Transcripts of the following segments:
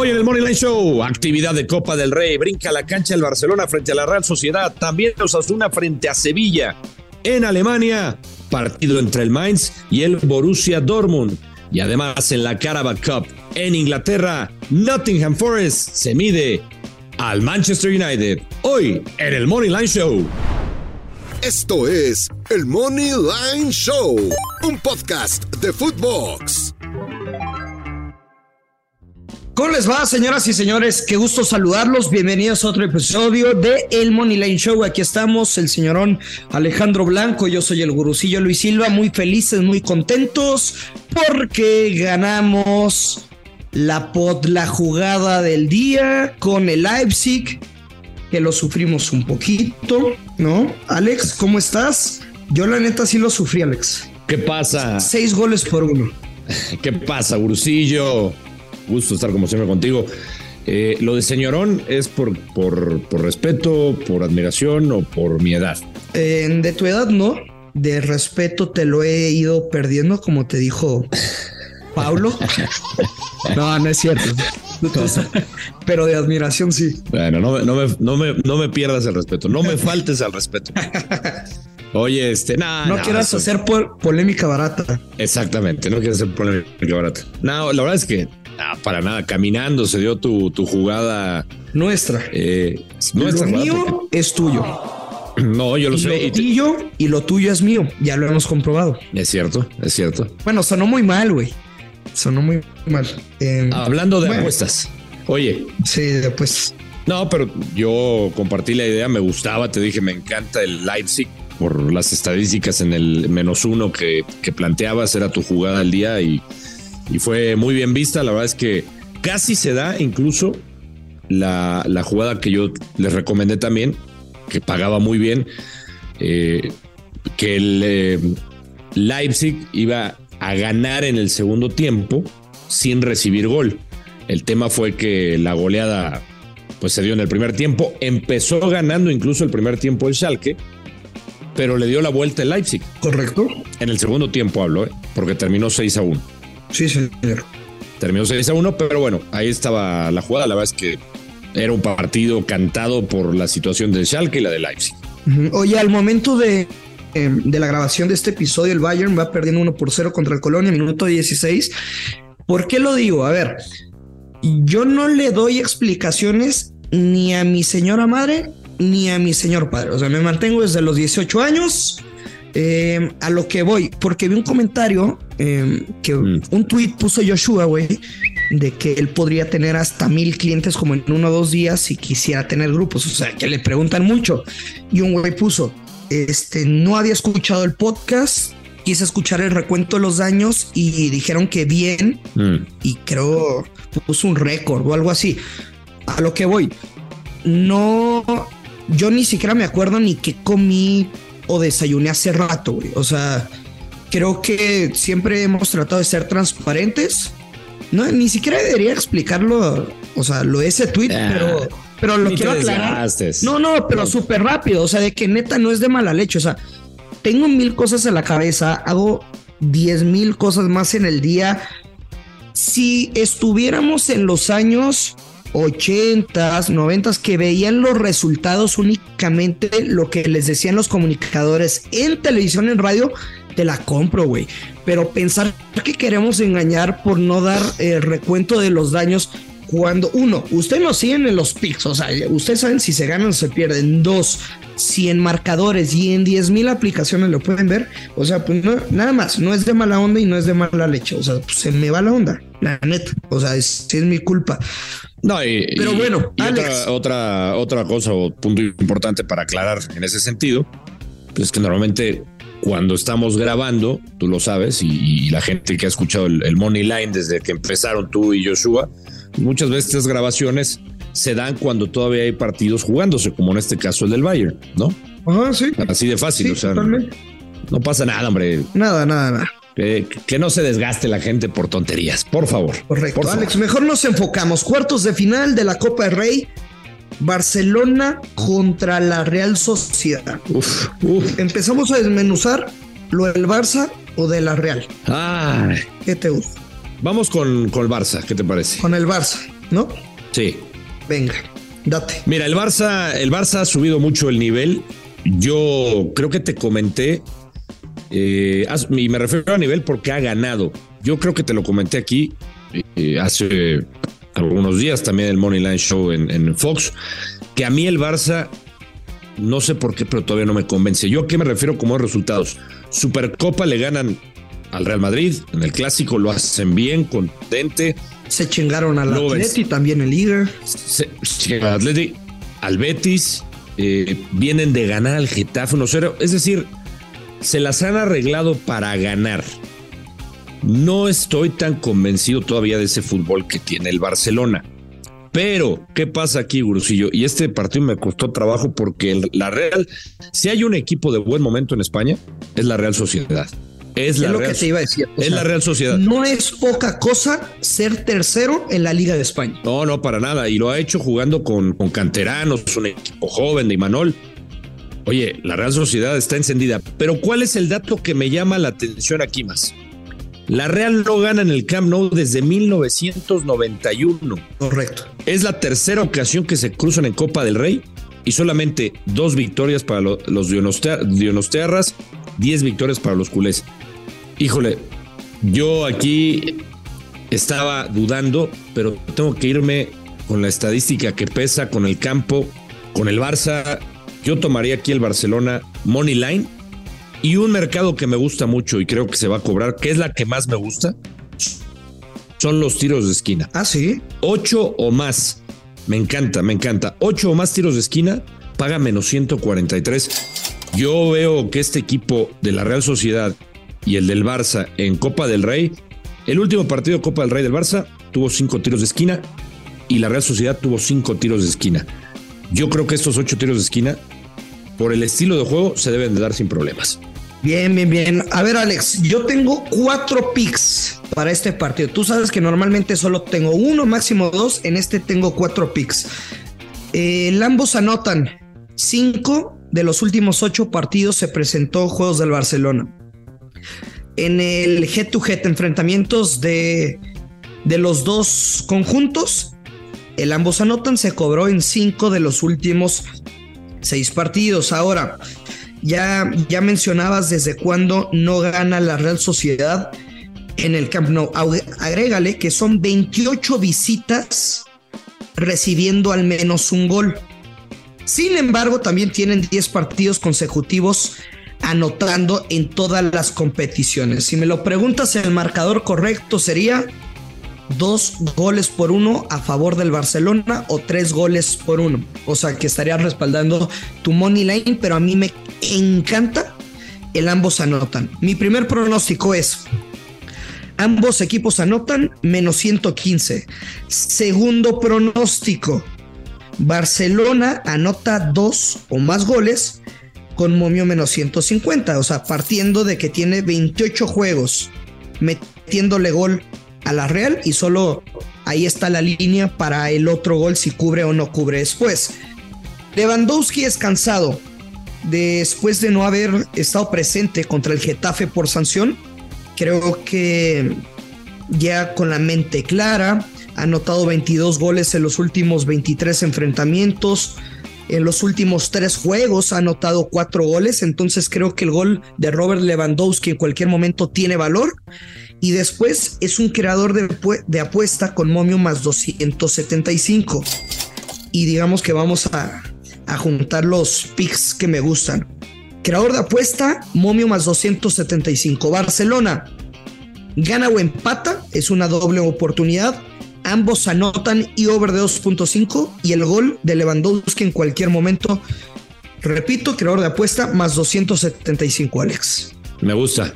Hoy en el Money Line Show, actividad de Copa del Rey, brinca la cancha el Barcelona frente a la Real Sociedad, también Osasuna frente a Sevilla. En Alemania, partido entre el Mainz y el Borussia Dortmund. Y además en la Carabao Cup en Inglaterra, Nottingham Forest se mide al Manchester United. Hoy en el Money Line Show. Esto es el Money Line Show, un podcast de Footbox. ¿Cómo les va, señoras y señores? Qué gusto saludarlos. Bienvenidos a otro episodio de El Money Line Show. Aquí estamos, el señorón Alejandro Blanco. Yo soy el gurucillo Luis Silva. Muy felices, muy contentos porque ganamos la, pod, la jugada del día con el Leipzig, que lo sufrimos un poquito, ¿no? Alex, ¿cómo estás? Yo, la neta, sí lo sufrí, Alex. ¿Qué pasa? Seis goles por uno. ¿Qué pasa, Gurusillo? Gusto estar como siempre contigo. Eh, lo de señorón es por, por, por respeto, por admiración o por mi edad. Eh, de tu edad, no. De respeto te lo he ido perdiendo, como te dijo Paulo. No, no es cierto. Pero de admiración sí. Bueno, no, me- no, me, no, me, no me pierdas el respeto, no me faltes al respeto. Oye, este. No quieras hacer po- polémica barata. Exactamente, no quieres hacer polémica barata. No, la verdad es que ah, para nada, caminando se dio tu, tu jugada. Nuestra. Eh, nuestra lo mío es tuyo. No, yo lo Y sé. lo y te- tuyo y lo tuyo es mío. Ya lo hemos comprobado. es cierto, es cierto. Bueno, sonó muy mal, güey. Sonó muy mal. Eh, Hablando de bueno, apuestas. Oye, Sí, pues No, pero yo compartí la idea, me gustaba, te dije, me encanta el Leipzig por las estadísticas en el menos uno que, que planteabas, era tu jugada del día y, y fue muy bien vista. La verdad es que casi se da incluso la, la jugada que yo les recomendé también, que pagaba muy bien, eh, que el eh, Leipzig iba a ganar en el segundo tiempo sin recibir gol. El tema fue que la goleada pues se dio en el primer tiempo. Empezó ganando incluso el primer tiempo el Schalke, pero le dio la vuelta el Leipzig. correcto. En el segundo tiempo hablo, ¿eh? porque terminó 6 a 1. Sí, señor. Terminó 6 a 1, pero bueno, ahí estaba la jugada. La verdad es que era un partido cantado por la situación del Schalke y la de Leipzig. Oye, al momento de, eh, de la grabación de este episodio, el Bayern va perdiendo 1 por 0 contra el Colonia, minuto 16. ¿Por qué lo digo? A ver, yo no le doy explicaciones ni a mi señora madre ni a mi señor padre. O sea, me mantengo desde los 18 años. eh, a lo que voy, porque vi un comentario eh, que Mm. un tweet puso Joshua, güey, de que él podría tener hasta mil clientes como en uno o dos días si quisiera tener grupos. O sea, que le preguntan mucho. Y un güey puso, este, no había escuchado el podcast, quise escuchar el recuento de los daños y dijeron que bien Mm. y creo puso un récord o algo así. A lo que voy, no, yo ni siquiera me acuerdo ni qué comí o desayuné hace rato, güey. O sea, creo que siempre hemos tratado de ser transparentes. No, ni siquiera debería explicarlo, o sea, lo de ese tweet, Ah, pero, pero lo quiero aclarar. desgastes. No, no, pero No. súper rápido, o sea, de que neta no es de mala leche, o sea, tengo mil cosas en la cabeza, hago diez mil cosas más en el día. Si estuviéramos en los años 80, 90 que veían los resultados únicamente lo que les decían los comunicadores en televisión, en radio, te la compro, güey. Pero pensar que queremos engañar por no dar el recuento de los daños cuando uno, ustedes nos siguen en los picks, o sea, ustedes saben si se ganan o se pierden. Dos, si en marcadores y en 10 mil aplicaciones lo pueden ver, o sea, pues no, nada más, no es de mala onda y no es de mala leche, o sea, pues se me va la onda, la neta, o sea, es, es mi culpa. No, y, Pero y- bueno, y Alex. otra, otra, otra cosa o punto importante para aclarar en ese sentido, pues es que normalmente cuando estamos grabando, tú lo sabes, y, y la gente que ha escuchado el, el Money Line desde que empezaron tú y Joshua, muchas veces estas grabaciones se dan cuando todavía hay partidos jugándose, como en este caso el del Bayern, ¿no? Ajá, sí. Así de fácil, Sí, o sea, no pasa nada, hombre. Nada, nada, nada. Que, que no se desgaste la gente por tonterías, por favor. Correcto. Por favor. Alex, mejor nos enfocamos. Cuartos de final de la Copa del Rey. Barcelona contra la Real Sociedad. Uf, uf. Empezamos a desmenuzar lo del Barça o de la Real. Ay. ¿Qué te gusta? Vamos con, con el Barça, ¿qué te parece? Con el Barça, ¿no? Sí. Venga, date. Mira, el Barça, el Barça ha subido mucho el nivel. Yo creo que te comenté, eh, y me refiero a nivel porque ha ganado. Yo creo que te lo comenté aquí eh, hace algunos días también el Money Line Show en, en Fox, que a mí el Barça, no sé por qué, pero todavía no me convence. ¿Yo a qué me refiero como resultados? Supercopa le ganan al Real Madrid, en el clásico lo hacen bien, contente. Se chingaron al ves. Atleti también el Liga. Se- se- al Atleti, al Betis, eh, vienen de ganar al Getafe 1-0. Es decir, se las han arreglado para ganar. No estoy tan convencido todavía de ese fútbol que tiene el Barcelona. Pero, ¿qué pasa aquí, Gurusillo? Y este partido me costó trabajo porque el- la Real, si hay un equipo de buen momento en España, es la Real Sociedad. Es la es lo Real, que te iba a decir. Es sea, la Real Sociedad. No es poca cosa ser tercero en la Liga de España. No, no, para nada. Y lo ha hecho jugando con, con canteranos, un equipo joven de Imanol. Oye, la Real Sociedad está encendida. Pero ¿cuál es el dato que me llama la atención aquí más? La Real no gana en el Camp Nou desde 1991. Correcto. Es la tercera ocasión que se cruzan en Copa del Rey y solamente dos victorias para lo- los Dionostearras, diez victorias para los culés. Híjole, yo aquí estaba dudando, pero tengo que irme con la estadística que pesa, con el campo, con el Barça. Yo tomaría aquí el Barcelona Money Line y un mercado que me gusta mucho y creo que se va a cobrar, que es la que más me gusta, son los tiros de esquina. Ah, sí. Ocho o más. Me encanta, me encanta. Ocho o más tiros de esquina, paga menos 143. Yo veo que este equipo de la Real Sociedad y el del Barça en Copa del Rey, el último partido de Copa del Rey del Barça tuvo cinco tiros de esquina y la Real Sociedad tuvo cinco tiros de esquina. Yo creo que estos ocho tiros de esquina, por el estilo de juego, se deben de dar sin problemas. Bien, bien, bien. A ver, Alex, yo tengo cuatro picks para este partido. Tú sabes que normalmente solo tengo uno, máximo dos. En este tengo cuatro picks. Eh, ambos anotan. Cinco de los últimos ocho partidos se presentó juegos del Barcelona. En el head-to-head, enfrentamientos de, de los dos conjuntos, el ambos anotan se cobró en cinco de los últimos seis partidos. Ahora, ya, ya mencionabas desde cuándo no gana la Real Sociedad en el Camp Nou. Ag- Agrégale que son 28 visitas recibiendo al menos un gol. Sin embargo, también tienen 10 partidos consecutivos anotando en todas las competiciones. Si me lo preguntas, el marcador correcto sería dos goles por uno a favor del Barcelona o tres goles por uno. O sea que estaría respaldando tu money line, pero a mí me encanta el ambos anotan. Mi primer pronóstico es ambos equipos anotan menos 115. Segundo pronóstico, Barcelona anota dos o más goles con momio menos 150. O sea, partiendo de que tiene 28 juegos metiéndole gol la Real y solo ahí está la línea para el otro gol si cubre o no cubre después. Lewandowski es cansado después de no haber estado presente contra el Getafe por sanción. Creo que ya con la mente clara, ha anotado 22 goles en los últimos 23 enfrentamientos. En los últimos tres juegos ha anotado cuatro goles, entonces creo que el gol de Robert Lewandowski en cualquier momento tiene valor y después es un creador de, de apuesta con momio más 275. Y digamos que vamos a, a juntar los picks que me gustan. Creador de apuesta, momio más 275. Barcelona, gana o empata, es una doble oportunidad. Ambos anotan y over de 2.5 y el gol de Lewandowski en cualquier momento. Repito, creador de apuesta más 275, Alex. Me gusta.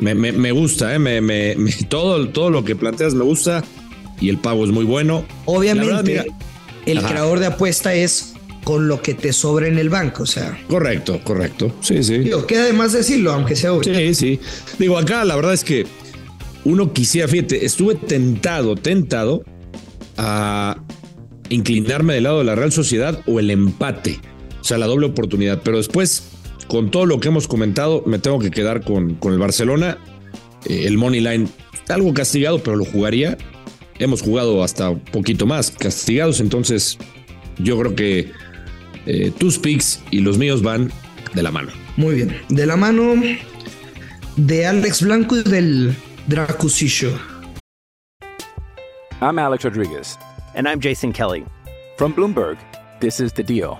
Me, me- me gusta, ¿eh? Me- me- me- todo, todo lo que planteas me gusta. y el pago es muy bueno. Obviamente, verdad, el Ajá. creador de apuesta es con lo que te sobra en el banco. O sea, Correcto, correcto. Sí, sí. digo, queda de más decirlo, aunque sea obvio. Sí, sí. Digo, acá la verdad es que uno quisiera, fíjate, estuve tentado, tentado a inclinarme del lado de la Real Sociedad o el empate, o sea, la doble oportunidad. Pero después, con todo lo que hemos comentado, me tengo que quedar con, con el Barcelona. Eh, el Money Line, algo castigado, pero lo jugaría. Hemos jugado hasta un poquito más castigados, entonces yo creo que eh, tus picks y los míos van de la mano. Muy bien. De la mano de Alex Blanco y del Dracusillo. I'm Alex Rodriguez. And I'm Jason Kelly. From Bloomberg, this is The Deal.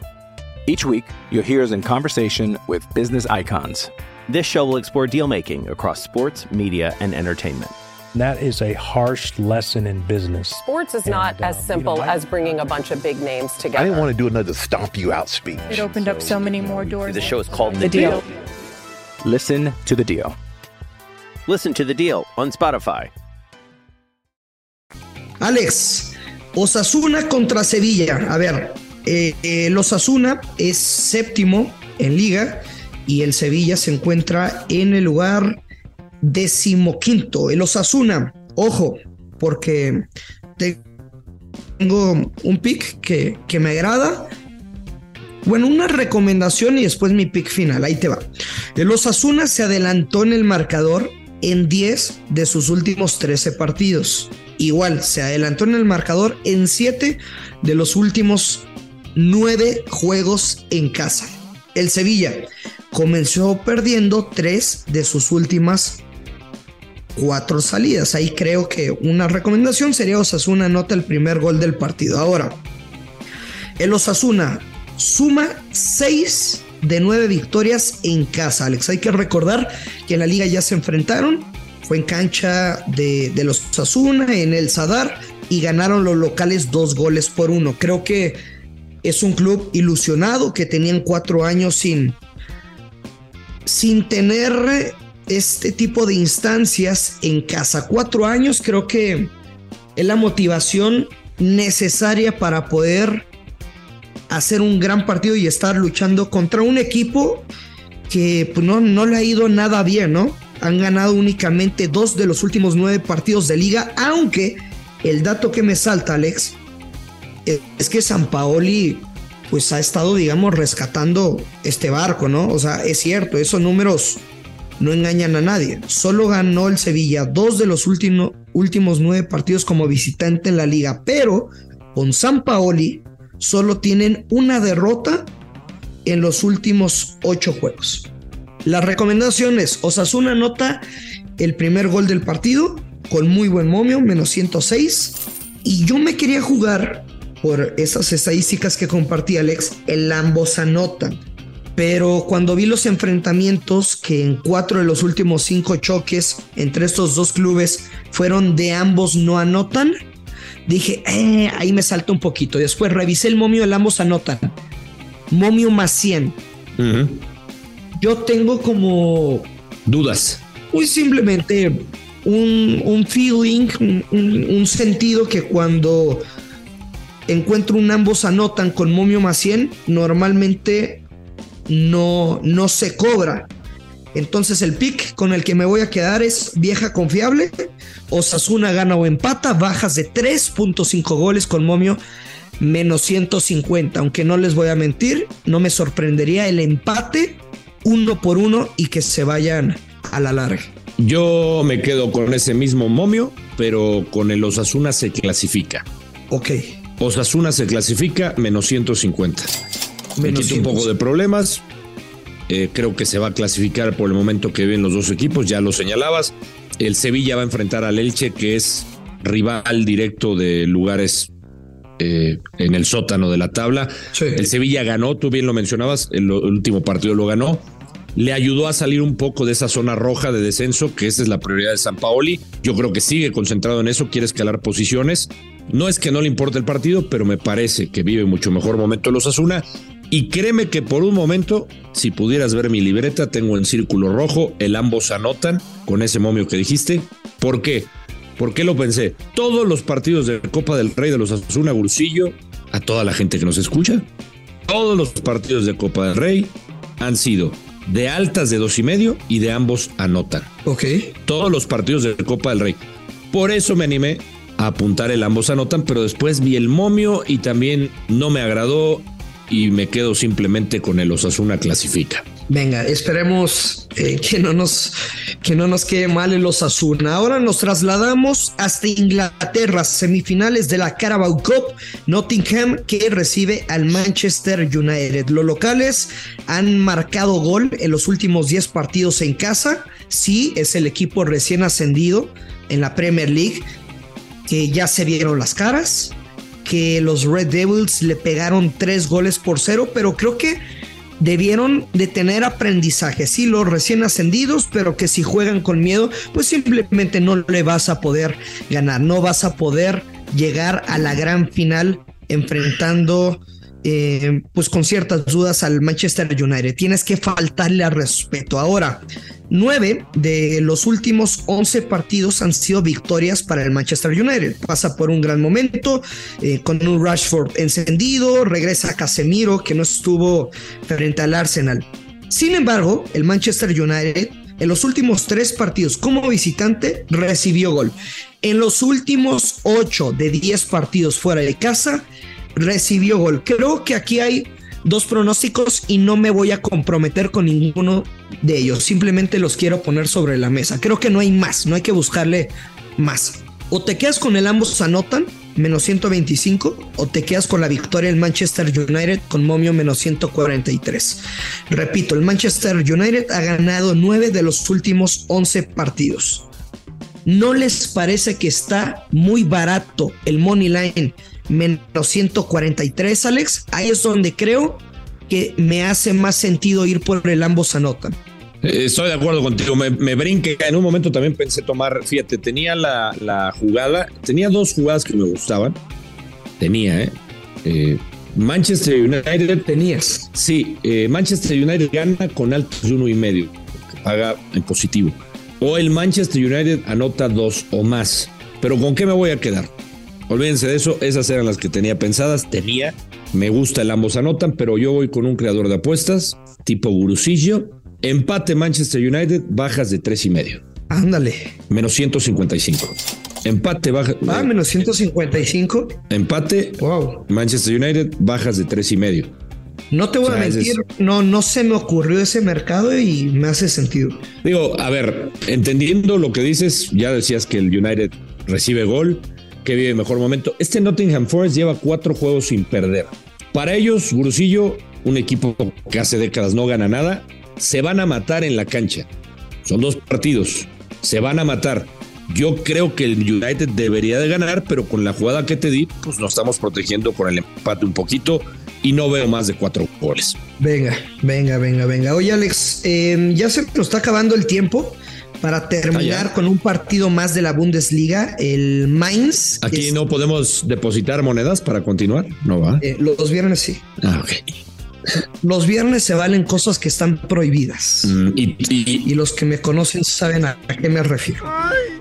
Each week, you'll hear us in conversation with business icons. This show will explore deal making across sports, media, and entertainment. That is a harsh lesson in business. Sports is not And, as um, simple you know, I- as bringing a bunch of big names together. I didn't want to do another stomp you out speech. It opened up so many more doors. The show is called The The Deal. Deal. Listen to the deal. Listen to The Deal on Spotify. Alex, Osasuna contra Sevilla. A ver, eh, eh, el Osasuna es séptimo en liga y el Sevilla se encuentra en el lugar decimoquinto. El Osasuna, ojo, porque tengo un pick que, que me agrada. Bueno, una recomendación y después mi pick final. Ahí te va. El Osasuna se adelantó en el marcador en 10 de sus últimos 13 partidos. Igual, se adelantó en el marcador en 7 de los últimos 9 juegos en casa. El Sevilla comenzó perdiendo 3 de sus últimas 4 salidas. Ahí creo que una recomendación sería Osasuna anota el primer gol del partido. Ahora, el Osasuna suma 6 de 9 victorias en casa, Alex. Hay que recordar que en la liga ya se enfrentaron. Fue en cancha de, de los Osasuna, en el Sadar, y ganaron los locales dos goles por uno. Creo que es un club ilusionado que tenían cuatro años sin, sin tener este tipo de instancias en casa. Cuatro años creo que es la motivación necesaria para poder hacer un gran partido y estar luchando contra un equipo que pues, no, no le ha ido nada bien, ¿no? Han ganado únicamente dos de los últimos nueve partidos de liga, aunque el dato que me salta, Alex, es- que San Paoli pues ha estado, digamos, rescatando este barco, ¿no? O sea, es cierto, esos números no engañan a nadie. Solo ganó el Sevilla dos de los último- últimos nueve partidos como visitante en la liga, pero con San Paoli solo tienen una derrota en los últimos ocho juegos. La recomendación es Osasuna anota el primer gol del partido con muy buen momio, menos 106. Y yo me quería jugar por esas estadísticas que compartí Alex, el ambos anotan. Pero cuando vi los enfrentamientos que en cuatro de los últimos cinco choques entre estos dos clubes fueron de ambos no anotan, dije, "Eh, ahí me salta un poquito. Después revisé el momio del ambos anotan. Momio más 100. Ujú. Yo tengo como Dudas. muy simplemente un, un feeling, un sentido que cuando encuentro un ambos anotan con momio más 100, normalmente no, no se cobra. Entonces el pick con el que me voy a quedar es vieja confiable. Osasuna gana o empata, bajas de 3.5 goles con momio menos 150. Aunque no les voy a mentir, no me sorprendería el empate uno por uno y que se vayan a la larga. Yo me quedo con ese mismo momio, pero con el Osasuna se clasifica. Ok. Osasuna se clasifica menos 150. Me Menos un poco 150. de problemas. Eh, creo que se va a clasificar por el momento que ven los dos equipos, ya lo señalabas. El Sevilla va a enfrentar al Elche, que es rival directo de lugares eh, en el sótano de la tabla. Sí. El Sevilla ganó, tú bien lo mencionabas, el, el último partido lo ganó. Le ayudó a salir un poco de esa zona roja de descenso, que esa es la prioridad de San Paoli. Yo creo que sigue concentrado en eso, quiere escalar posiciones. No es que no le importe el partido, pero me parece que vive mucho mejor momento los Asuna. Y créeme que por un momento, si pudieras ver mi libreta, tengo en círculo rojo, el ambos anotan con ese momio que dijiste. ¿Por qué? ¿Por qué lo pensé? Todos los partidos de Copa del Rey de los Asuna Gursillo, a toda la gente que nos escucha, todos los partidos de Copa del Rey han sido de altas de dos y medio y de ambos anotan. Ok. Todos los partidos de Copa del Rey. Por eso me animé apuntar el ambos anotan, pero después vi el momio y también no me agradó y me quedo simplemente con el Osasuna clasifica. Venga, esperemos eh, que, no nos, que no nos quede mal el Osasuna. Ahora nos trasladamos hasta Inglaterra, semifinales de la Carabao Cup, Nottingham que recibe al Manchester United. Los locales han marcado gol en los últimos 10 partidos en casa. Sí, es el equipo recién ascendido en la Premier League, que ya se vieron las caras, que los Red Devils le pegaron tres goles por cero, pero creo que debieron de tener aprendizaje, sí, los recién ascendidos, pero que si juegan con miedo, pues simplemente no le vas a poder ganar, no vas a poder llegar a la gran final enfrentando eh, pues con ciertas dudas al Manchester United. Tienes que faltarle al respeto. Ahora, nueve de los últimos once partidos han sido victorias para el Manchester United. Pasa por un gran momento eh, con un Rashford encendido, regresa Casemiro que no estuvo frente al Arsenal. Sin embargo, el Manchester United en los últimos tres partidos como visitante recibió gol. En los últimos ocho de diez partidos fuera de casa recibió gol. Creo que aquí hay dos pronósticos y no me voy a comprometer con ninguno de ellos. Simplemente los quiero poner sobre la mesa. Creo que no hay más, no hay que buscarle más. O te quedas con el ambos anotan, menos 125, o te quedas con la victoria del Manchester United con momio menos 143. Repito, el Manchester United ha ganado 9 de los últimos 11 partidos. ¿No les parece que está muy barato el money line menos 143, Alex? Ahí es donde creo que me hace más sentido ir por el ambos anotan. Eh, Estoy de acuerdo contigo, me, me brinque. En un momento también pensé tomar, fíjate, tenía la, la jugada, tenía dos jugadas que me gustaban. Tenía, ¿eh? eh Manchester United. Tenías. Sí, eh, Manchester United gana con altos de uno y medio, que paga en positivo. O el Manchester United anota dos o más. Pero ¿con qué me voy a quedar? Olvídense de eso, esas eran las que tenía pensadas, tenía. Me gusta el ambos anotan, pero yo voy con un creador de apuestas, tipo Gurusillo. Empate Manchester United, bajas de tres y medio. Ándale. Menos 155. Empate baja. Ah, menos 155. Empate. Wow. Manchester United, bajas de tres y medio. No te voy O sea, a mentir, es- no, no se me ocurrió ese mercado y me hace sentido. Digo, a ver, entendiendo lo que dices, ya decías que el United recibe gol, que vive mejor momento. Este Nottingham Forest lleva cuatro juegos sin perder. Para ellos, Gurusillo, un equipo que hace décadas no gana nada, se van a matar en la cancha. Son dos partidos, se van a matar. Yo creo que el United debería de ganar, pero con la jugada que te di, pues nos estamos protegiendo con el empate un poquito y no veo más de cuatro goles. Venga, venga, venga, venga. Oye, Alex, eh, ya se nos está acabando el tiempo para terminar ya. con un partido más de la Bundesliga, el Mainz. Aquí Es- no podemos depositar monedas para continuar, ¿no va? eh, los viernes sí. Ah, ok. Los viernes se valen cosas que están prohibidas. Mm, y, y- Y los que me conocen saben a, a qué me refiero.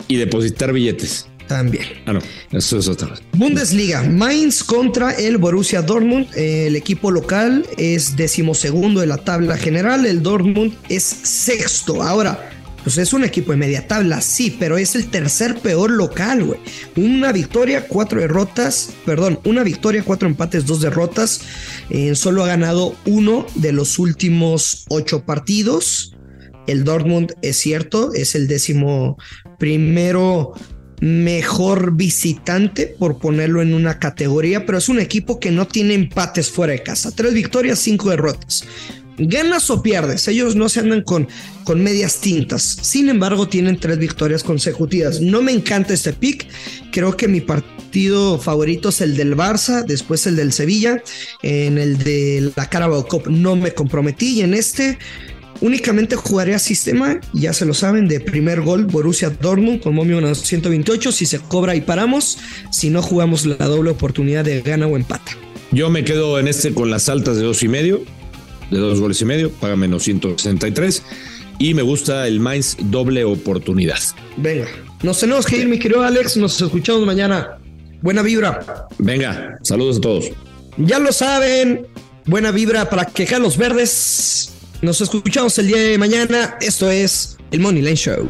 y depositar billetes. También. Ah, no, eso es otra vez. Bundesliga, Mainz contra el Borussia Dortmund. El equipo local es decimosegundo de la tabla general. El Dortmund es sexto. Ahora, pues es un equipo de media tabla, sí, pero es el tercer peor local, güey. Una victoria, cuatro derrotas, perdón, una victoria, cuatro empates, dos derrotas. Eh, solo ha ganado uno de los últimos ocho partidos. El Dortmund es cierto, es el décimo primero mejor visitante, por ponerlo en una categoría, pero es un equipo que no tiene empates fuera de casa. Tres victorias, cinco derrotas. Ganas o pierdes, ellos no se andan con, con medias tintas. Sin embargo, tienen tres victorias consecutivas. No me encanta este pick. Creo que mi partido favorito es el del Barça, después el del Sevilla. En el de la Carabao Cup no me comprometí y en este Únicamente jugaré a sistema, ya se lo saben, de primer gol Borussia Dortmund con momio menos 128. Si se cobra y paramos, si no jugamos la doble oportunidad de gana o empata. Yo me quedo en este con las altas de dos y medio, de dos goles y medio, paga menos 163. Y me gusta el Mainz doble oportunidad. Venga, Nos tenemos que ir, mi querido Alex. Nos escuchamos mañana. Buena vibra. Venga, saludos a todos. Ya lo saben. Buena vibra para quejar los verdes. Nos escuchamos el día de mañana. Esto es el Money Line Show.